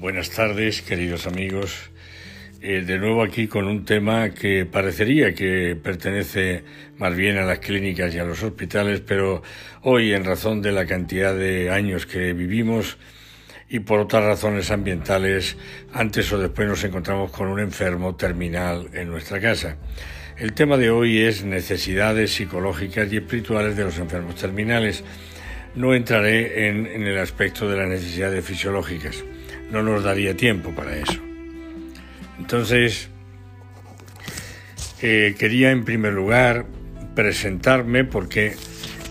Buenas tardes, queridos amigos. Eh, de nuevo aquí con un tema que parecería que pertenece más bien a las clínicas y a los hospitales, pero hoy, en razón de la cantidad de años que vivimos y por otras razones ambientales, antes o después nos encontramos con un enfermo terminal en nuestra casa. El tema de hoy es necesidades psicológicas y espirituales de los enfermos terminales. No entraré en, en el aspecto de las necesidades fisiológicas. No nos daría tiempo para eso. Entonces, eh, quería en primer lugar presentarme porque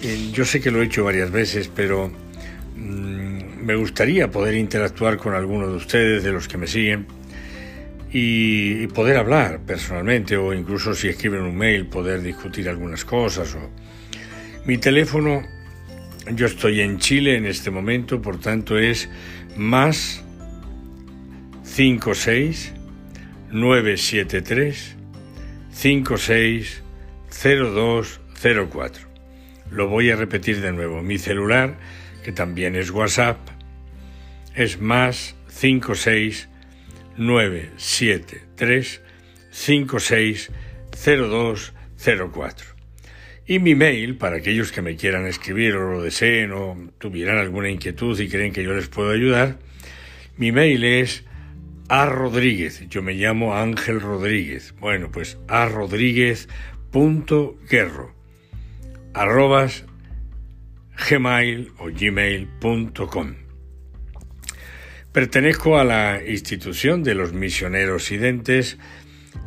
eh, yo sé que lo he hecho varias veces, pero mm, me gustaría poder interactuar con alguno de ustedes, de los que me siguen, y, poder hablar personalmente o incluso si escriben un mail, poder discutir algunas cosas. Mi teléfono, yo estoy en Chile en este momento, por tanto es más 56 973 560204. Lo voy a repetir de nuevo. Mi celular, que también es WhatsApp, es más 56 973 560204. Y mi mail, para aquellos que me quieran escribir o lo deseen o tuvieran alguna inquietud y creen que yo les puedo ayudar, mi mail es a Rodríguez. Yo me llamo Ángel Rodríguez. Bueno, pues a Rodríguez.guerro arrobas gmail o gmail.com. Pertenezco a la institución de los misioneros identes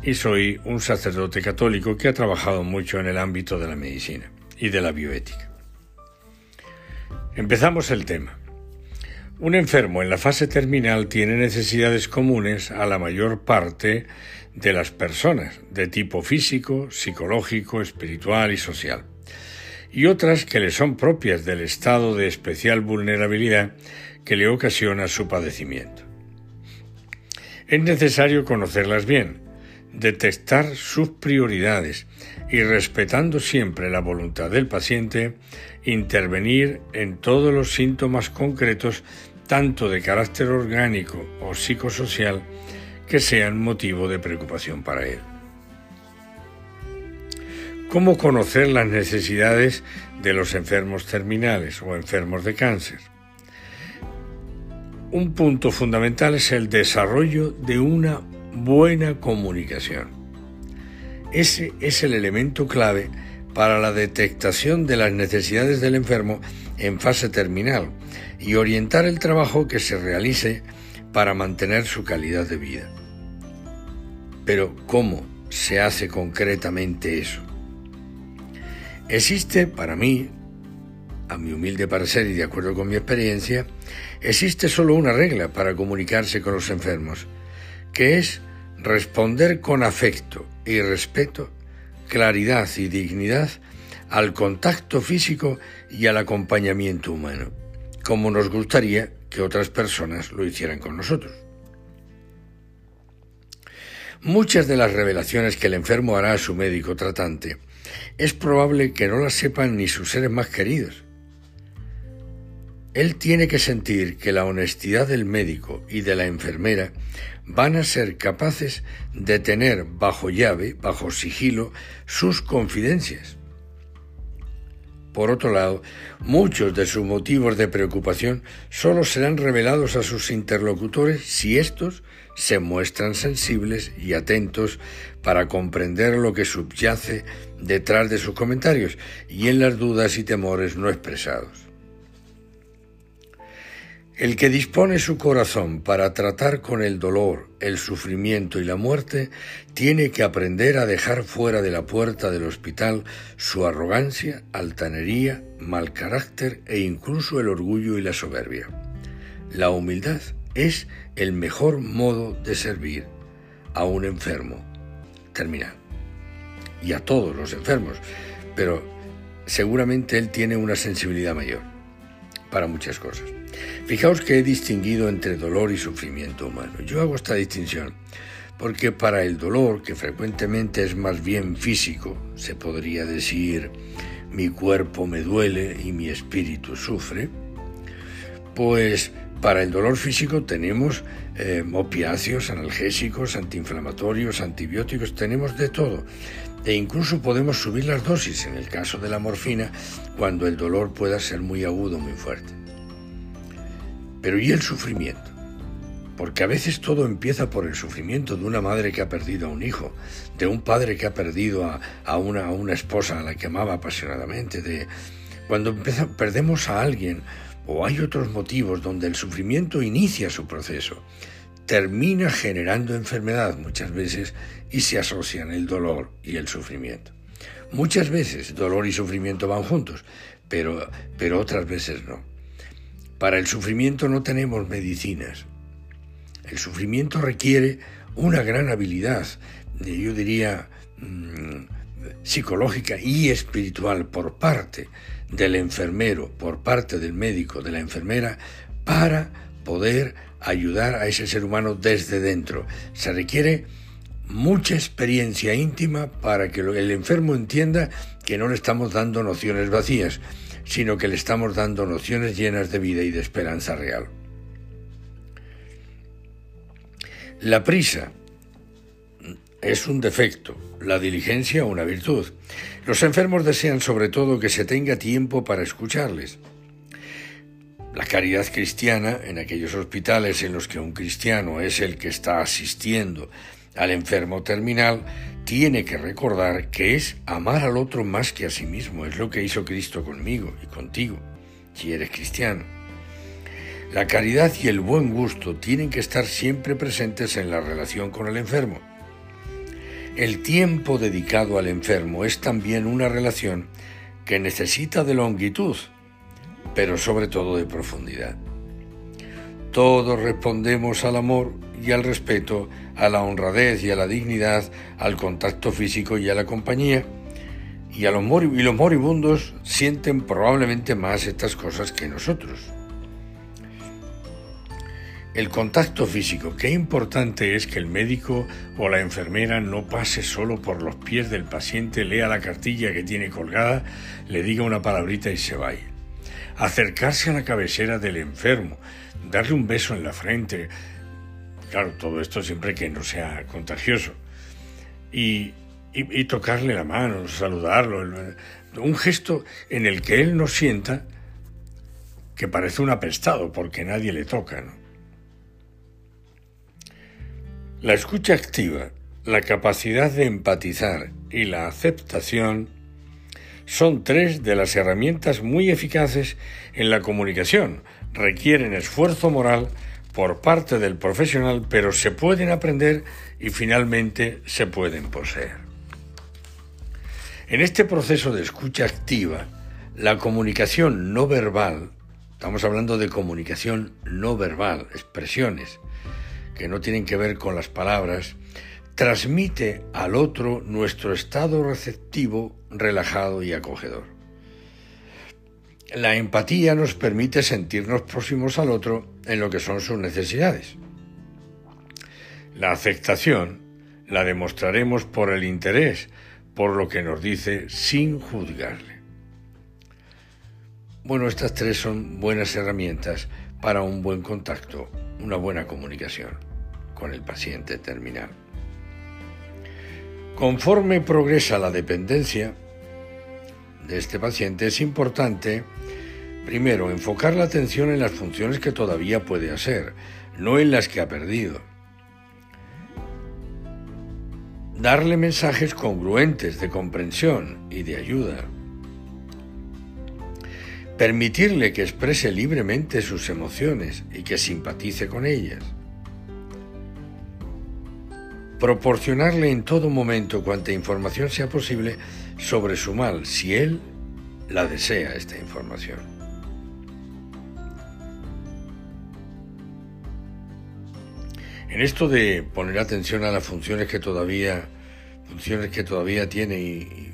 y soy un sacerdote católico que ha trabajado mucho en el ámbito de la medicina y de la bioética. Empezamos el tema. Un enfermo en la fase terminal tiene necesidades comunes a la mayor parte de las personas, de tipo físico, psicológico, espiritual y social, y otras que le son propias del estado de especial vulnerabilidad que le ocasiona su padecimiento. Es necesario conocerlas bien, detectar sus prioridades y respetando siempre la voluntad del paciente, intervenir en todos los síntomas concretos tanto de carácter orgánico o psicosocial, que sean motivo de preocupación para él. ¿Cómo conocer las necesidades de los enfermos terminales o enfermos de cáncer? Un punto fundamental es el desarrollo de una buena comunicación. Ese es el elemento clave para la detectación de las necesidades del enfermo en fase terminal y orientar el trabajo que se realice para mantener su calidad de vida. Pero ¿cómo se hace concretamente eso? Existe para mí, a mi humilde parecer y de acuerdo con mi experiencia, existe solo una regla para comunicarse con los enfermos, que es responder con afecto y respeto claridad y dignidad al contacto físico y al acompañamiento humano, como nos gustaría que otras personas lo hicieran con nosotros. Muchas de las revelaciones que el enfermo hará a su médico tratante es probable que no las sepan ni sus seres más queridos. Él tiene que sentir que la honestidad del médico y de la enfermera van a ser capaces de tener bajo llave, bajo sigilo, sus confidencias. Por otro lado, muchos de sus motivos de preocupación solo serán revelados a sus interlocutores si éstos se muestran sensibles y atentos para comprender lo que subyace detrás de sus comentarios y en las dudas y temores no expresados. El que dispone su corazón para tratar con el dolor, el sufrimiento y la muerte, tiene que aprender a dejar fuera de la puerta del hospital su arrogancia, altanería, mal carácter e incluso el orgullo y la soberbia. La humildad es el mejor modo de servir a un enfermo. Terminal y a todos los enfermos, pero seguramente él tiene una sensibilidad mayor para muchas cosas. Fijaos que he distinguido entre dolor y sufrimiento humano. Yo hago esta distinción porque para el dolor, que frecuentemente es más bien físico, se podría decir mi cuerpo me duele y mi espíritu sufre, pues Para el dolor físico tenemos eh, opiáceos, analgésicos, antiinflamatorios, antibióticos, tenemos de todo. E incluso podemos subir las dosis en el caso de la morfina cuando el dolor pueda ser muy agudo, muy fuerte. Pero ¿y el sufrimiento? Porque a veces todo empieza por el sufrimiento de una madre que ha perdido a un hijo, de un padre que ha perdido a, una, a una, esposa a la que amaba apasionadamente, de cuando perdemos a alguien o hay otros motivos donde el sufrimiento inicia su proceso, termina generando enfermedad muchas veces y se asocian el dolor y el sufrimiento. Muchas veces dolor y sufrimiento van juntos, pero, pero otras veces no. Para el sufrimiento no tenemos medicinas. El sufrimiento requiere una gran habilidad, yo diría, mm, psicológica y espiritual por parte del enfermero, por parte del médico, de la enfermera, para poder ayudar a ese ser humano desde dentro. Se requiere mucha experiencia íntima para que el enfermo entienda que no le estamos dando nociones vacías, sino que le estamos dando nociones llenas de vida y de esperanza real. La prisa es un defecto, la diligencia una virtud. Los enfermos desean sobre todo que se tenga tiempo para escucharles. La caridad cristiana, en aquellos hospitales en los que un cristiano es el que está asistiendo al enfermo terminal, tiene que recordar que es amar al otro más que a sí mismo. Es lo que hizo Cristo conmigo y contigo, si eres cristiano. La caridad y el buen gusto tienen que estar siempre presentes en la relación con el enfermo. El tiempo dedicado al enfermo es también una relación que necesita de longitud, pero sobre todo de profundidad. Todos respondemos al amor y al respeto, a la honradez y a la dignidad, al contacto físico y a la compañía. Y, a los, los moribundos sienten probablemente más estas cosas que nosotros. El contacto físico. Qué importante es que el médico o la enfermera no pase solo por los pies del paciente, lea la cartilla que tiene colgada, le diga una palabrita y se vaya. Acercarse a la cabecera del enfermo, darle un beso en la frente. Claro, todo esto siempre que no sea contagioso. Y, y tocarle la mano, saludarlo. Un gesto en el que él no sienta que parece un apestado porque nadie le toca. La escucha activa, la capacidad de empatizar y la aceptación son tres de las herramientas muy eficaces en la comunicación. Requieren esfuerzo moral por parte del profesional, pero se pueden aprender y finalmente se pueden poseer. En este proceso de escucha activa, la comunicación no verbal, estamos hablando de comunicación no verbal, expresiones, que no tienen que ver con las palabras, transmite al otro nuestro estado receptivo, relajado y acogedor. La empatía nos permite sentirnos próximos al otro en lo que son sus necesidades. La aceptación la demostraremos por el interés, por lo que nos dice sin juzgarle. Bueno, estas tres son buenas herramientas para un buen contacto, una buena comunicación con el paciente terminal. Conforme progresa la dependencia de este paciente, es importante, primero, enfocar la atención en las funciones que todavía puede hacer, no en las que ha perdido. Darle mensajes congruentes de comprensión y de ayuda. Permitirle que exprese libremente sus emociones y que simpatice con ellas proporcionarle en todo momento cuanta información sea posible sobre su mal, si él la desea esta información. En esto de poner atención a las funciones que todavía, funciones que todavía tiene y,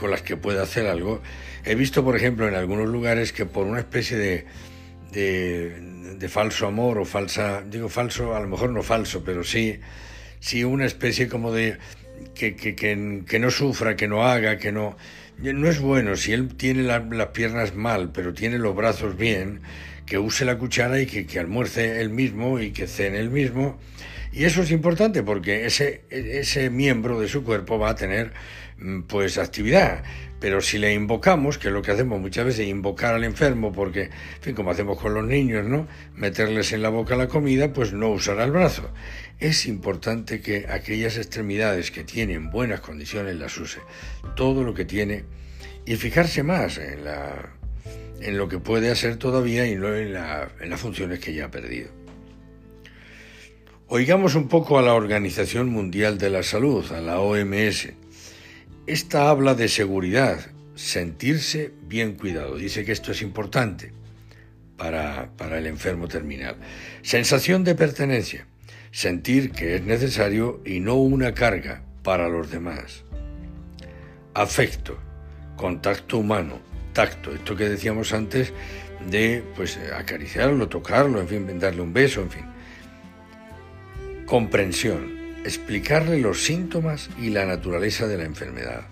con las que puede hacer algo, he visto, por ejemplo, en algunos lugares que por una especie de, de, de falso amor o falsa, digo falso, a lo mejor no falso, pero sí sí una especie como de que, que, que, no sufra, que no haga, que no, no es bueno si él tiene las piernas mal, pero tiene los brazos bien, que use la cuchara y que, que almuerce él mismo y que cene él mismo. Y eso es importante porque ese, ese miembro de su cuerpo va a tener mm, pues actividad. Pero si le invocamos, que es lo que hacemos muchas veces, invocar al enfermo, porque, fin, como hacemos con los niños, ¿no? Meterles en la boca la comida, pues no usará el brazo. Es importante que aquellas extremidades que tienen buenas condiciones las use. Todo lo que tiene y fijarse más en, la, lo que puede hacer todavía y no en, en las funciones que ya ha perdido. Oigamos un poco a la Organización Mundial de la Salud, a la OMS esta habla de seguridad, sentirse bien cuidado. Dice que esto es importante para el enfermo terminal. Sensación de pertenencia, sentir que es necesario y no una carga para los demás. Afecto, contacto humano, tacto, esto que decíamos antes de pues acariciarlo, tocarlo, en fin, darle un beso, en fin. Comprensión, explicarle los síntomas y la naturaleza de la enfermedad.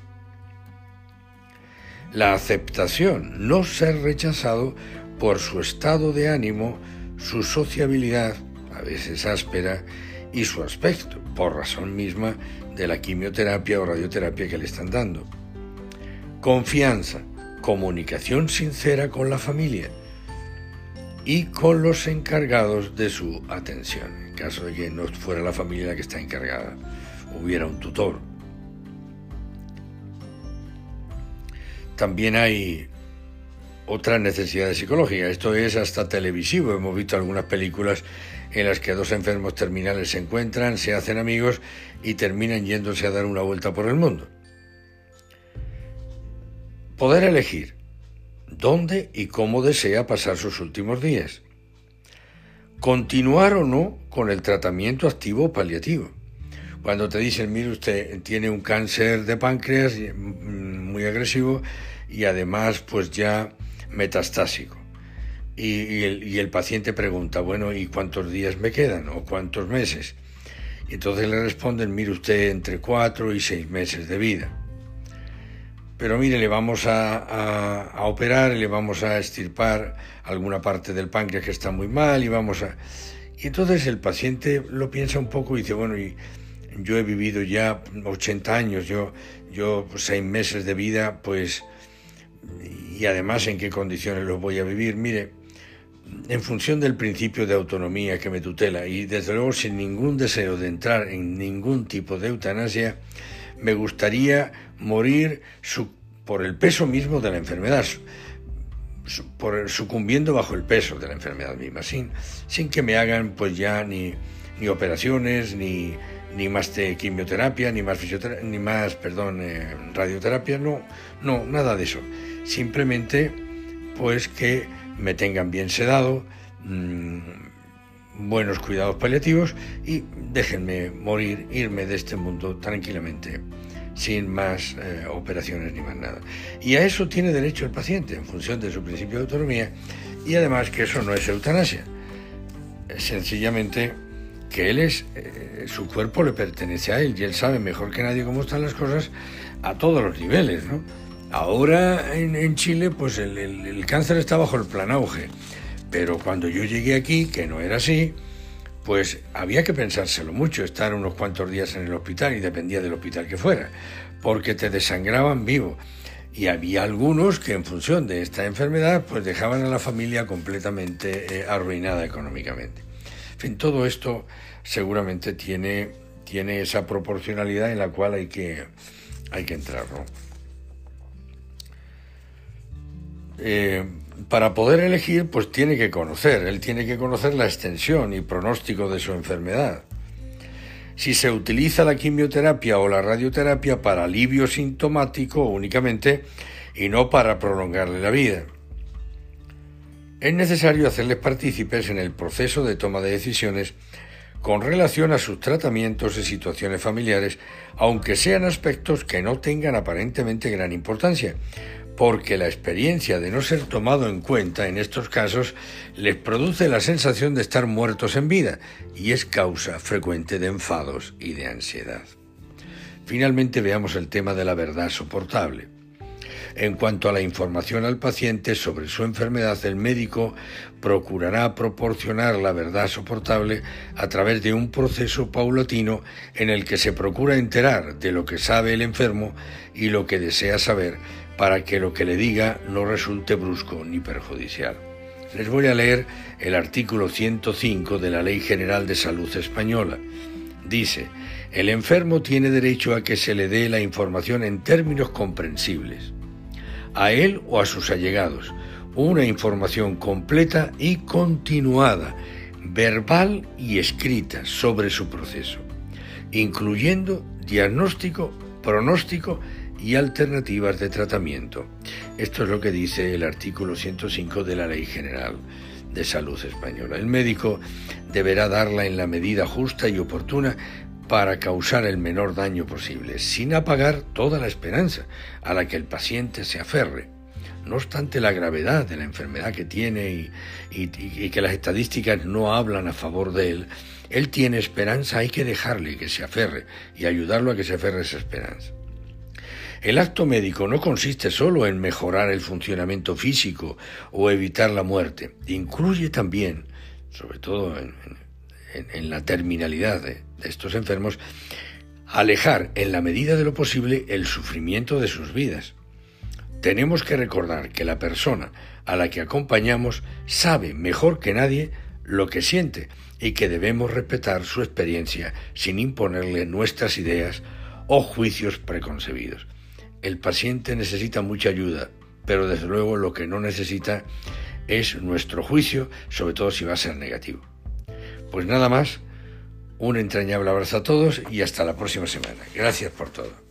La aceptación, no ser rechazado por su estado de ánimo, su sociabilidad, veces áspera, y su aspecto, por razón misma de la quimioterapia o radioterapia que le están dando. Confianza, comunicación sincera con la familia y con los encargados de su atención caso de que no fuera la familia la que está encargada, hubiera un tutor. También hay otras necesidades psicológicas, esto es hasta televisivo, hemos visto algunas películas en las que dos enfermos terminales se encuentran, se hacen amigos y terminan yéndose a dar una vuelta por el mundo. Poder elegir dónde y cómo desea pasar sus últimos días continuar o no con el tratamiento activo paliativo. Cuando te dicen, mire usted, tiene un cáncer de páncreas mm, muy agresivo y además pues ya metastásico. Y, el, paciente pregunta, bueno, ¿y cuántos días me quedan? ¿O cuántos meses? Y entonces le responden, mire usted, entre cuatro y seis meses de vida pero mire, le vamos a, operar, le vamos a extirpar alguna parte del páncreas que está muy mal y vamos a... Y entonces el paciente lo piensa un poco y dice, bueno, y yo he vivido ya 80 años, yo, yo pues, seis meses de vida, pues, y además en qué condiciones los voy a vivir. Mire, en función del principio de autonomía que me tutela y desde luego sin ningún deseo de entrar en ningún tipo de eutanasia, me gustaría morir por el peso mismo de la enfermedad, por sucumbiendo bajo el peso de la enfermedad misma, sin, sin que me hagan pues ya ni, ni operaciones, ni, ni más quimioterapia, ni más fisioterapia, ni más, perdón, eh, radioterapia, no, no, nada de eso. Simplemente, pues que me tengan bien sedado, mm, buenos cuidados paliativos y déjenme morir, irme de este mundo tranquilamente, sin más eh, operaciones ni más nada. Y a eso tiene derecho el paciente en función de su principio de autonomía y además que eso no es eutanasia. Sencillamente que él es, eh, su cuerpo le pertenece a él y él sabe mejor que nadie cómo están las cosas a todos los niveles, ¿no? Ahora en, Chile, pues el, cáncer está bajo el plan auge pero cuando yo llegué aquí, que no era así, pues había que pensárselo mucho, estar unos cuantos días en el hospital y dependía del hospital que fuera, porque te desangraban vivo. Y había algunos que en función de esta enfermedad pues dejaban a la familia completamente eh, arruinada económicamente. En fin, todo esto seguramente tiene, tiene esa proporcionalidad en la cual hay que, hay que entrar. Eh, para poder elegir, pues tiene que conocer, él tiene que conocer la extensión y pronóstico de su enfermedad. Si se utiliza la quimioterapia o la radioterapia para alivio sintomático únicamente y no para prolongarle la vida. Es necesario hacerles partícipes en el proceso de toma de decisiones con relación a sus tratamientos y situaciones familiares, aunque sean aspectos que no tengan aparentemente gran importancia, porque la experiencia de no ser tomado en cuenta en estos casos les produce la sensación de estar muertos en vida y es causa frecuente de enfados y de ansiedad. Finalmente veamos el tema de la verdad soportable. En cuanto a la información al paciente sobre su enfermedad, el médico procurará proporcionar la verdad soportable a través de un proceso paulatino en el que se procura enterar de lo que sabe el enfermo y lo que desea saber para que lo que le diga no resulte brusco ni perjudicial. Les voy a leer el artículo 105 de la Ley General de Salud Española. Dice, el enfermo tiene derecho a que se le dé la información en términos comprensibles, a él o a sus allegados, una información completa y continuada, verbal y escrita sobre su proceso, incluyendo diagnóstico, pronóstico y alternativas de tratamiento. Esto es lo que dice el artículo 105 de la Ley General de Salud Española. El médico deberá darla en la medida justa y oportuna para causar el menor daño posible, sin apagar toda la esperanza a la que el paciente se aferre. No obstante la gravedad de la enfermedad que tiene y, que las estadísticas no hablan a favor de él, él tiene esperanza, hay que dejarle que se aferre y ayudarlo a que se aferre esa esperanza. El acto médico no consiste solo en mejorar el funcionamiento físico o evitar la muerte, incluye también, sobre todo en, la terminalidad de, estos enfermos, alejar en la medida de lo posible el sufrimiento de sus vidas. Tenemos que recordar que la persona a la que acompañamos sabe mejor que nadie lo que siente y que debemos respetar su experiencia sin imponerle nuestras ideas o juicios preconcebidos. El paciente necesita mucha ayuda, pero desde luego lo que no necesita es nuestro juicio, sobre todo si va a ser negativo. Pues nada más, un entrañable abrazo a todos y hasta la próxima semana. Gracias por todo.